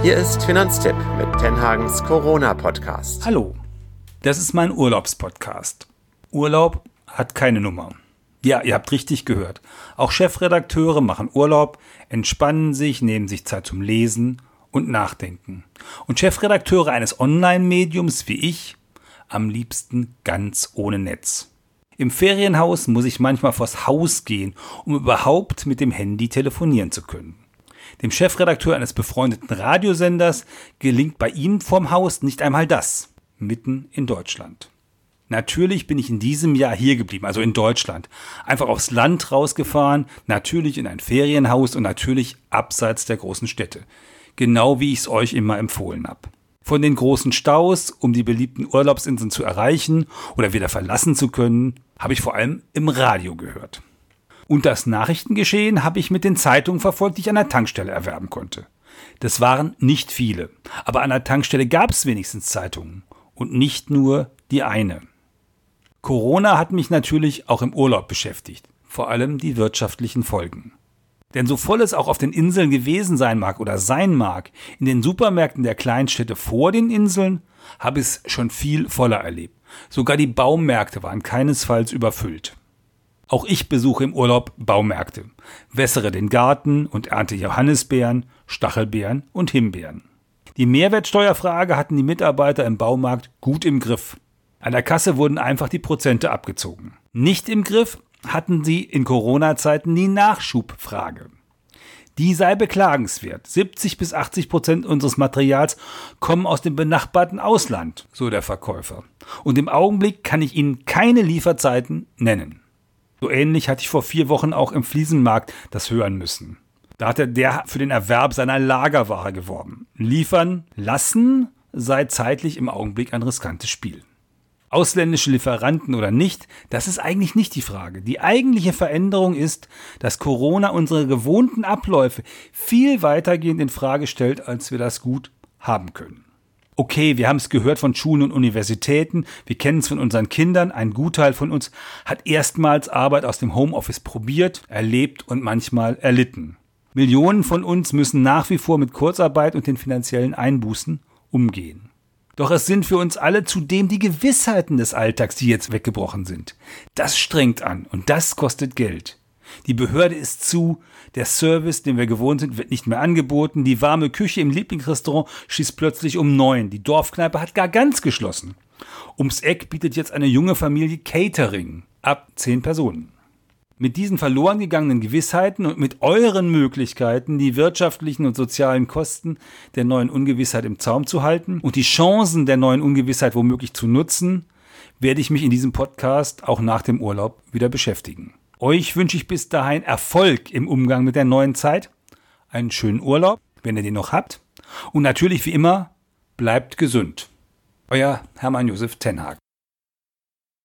Hier ist Finanztipp mit Tenhagens Corona-Podcast. Hallo, das ist mein Urlaubspodcast. Urlaub hat keine Nummer. Ja, ihr habt richtig gehört. Auch Chefredakteure machen Urlaub, entspannen sich, nehmen sich Zeit zum Lesen und Nachdenken. Und Chefredakteure eines Online-Mediums wie ich am liebsten ganz ohne Netz. Im Ferienhaus muss ich manchmal vors Haus gehen, um überhaupt mit dem Handy telefonieren zu können. Dem Chefredakteur eines befreundeten Radiosenders gelingt bei ihm vorm Haus nicht einmal das, mitten in Deutschland. Natürlich bin ich in diesem Jahr hier geblieben, also in Deutschland. Einfach aufs Land rausgefahren, natürlich in ein Ferienhaus und natürlich abseits der großen Städte. Genau wie ich es euch immer empfohlen habe. Von den großen Staus, um die beliebten Urlaubsinseln zu erreichen oder wieder verlassen zu können, habe ich vor allem im Radio gehört. Und das Nachrichtengeschehen habe ich mit den Zeitungen verfolgt, die ich an der Tankstelle erwerben konnte. Das waren nicht viele, aber an der Tankstelle gab es wenigstens Zeitungen. Und nicht nur die eine. Corona hat mich natürlich auch im Urlaub beschäftigt, vor allem die wirtschaftlichen Folgen. Denn so voll es auch auf den Inseln gewesen sein mag oder sein mag, in den Supermärkten der Kleinstädte vor den Inseln habe ich es schon viel voller erlebt. Sogar die Baumärkte waren keinesfalls überfüllt. Auch ich besuche im Urlaub Baumärkte, wässere den Garten und ernte Johannisbeeren, Stachelbeeren und Himbeeren. Die Mehrwertsteuerfrage hatten die Mitarbeiter im Baumarkt gut im Griff. An der Kasse wurden einfach die Prozente abgezogen. Nicht im Griff hatten sie in Corona-Zeiten die Nachschubfrage. Die sei beklagenswert. 70 bis 80 Prozent unseres Materials kommen aus dem benachbarten Ausland, so der Verkäufer. Und im Augenblick kann ich Ihnen keine Lieferzeiten nennen. So ähnlich hatte ich vor vier Wochen auch im Fliesenmarkt das hören müssen. Da hatte der für den Erwerb seiner Lagerware geworben. Liefern lassen sei zeitlich im Augenblick ein riskantes Spiel. Ausländische Lieferanten oder nicht, das ist eigentlich nicht die Frage. Die eigentliche Veränderung ist, dass Corona unsere gewohnten Abläufe viel weitergehend in Frage stellt, als wir das gut haben können okay, wir haben es gehört von Schulen und Universitäten, wir kennen es von unseren Kindern, ein Gutteil von uns hat erstmals Arbeit aus dem Homeoffice probiert, erlebt und manchmal erlitten. Millionen von uns müssen nach wie vor mit Kurzarbeit und den finanziellen Einbußen umgehen. Doch es sind für uns alle zudem die Gewissheiten des Alltags, die jetzt weggebrochen sind. Das strengt an und das kostet Geld. Die Behörde ist zu, der Service, den wir gewohnt sind, wird nicht mehr angeboten, die warme Küche im Lieblingsrestaurant schießt plötzlich um neun, die Dorfkneipe hat gar ganz geschlossen. Ums Eck bietet jetzt eine junge Familie Catering ab zehn Personen. Mit diesen verloren gegangenen Gewissheiten und mit euren Möglichkeiten, die wirtschaftlichen und sozialen Kosten der neuen Ungewissheit im Zaum zu halten und die Chancen der neuen Ungewissheit womöglich zu nutzen, werde ich mich in diesem Podcast auch nach dem Urlaub wieder beschäftigen. Euch wünsche ich bis dahin Erfolg im Umgang mit der neuen Zeit, einen schönen Urlaub, wenn ihr den noch habt, und natürlich wie immer, bleibt gesund. Euer Hermann Josef Tenhag.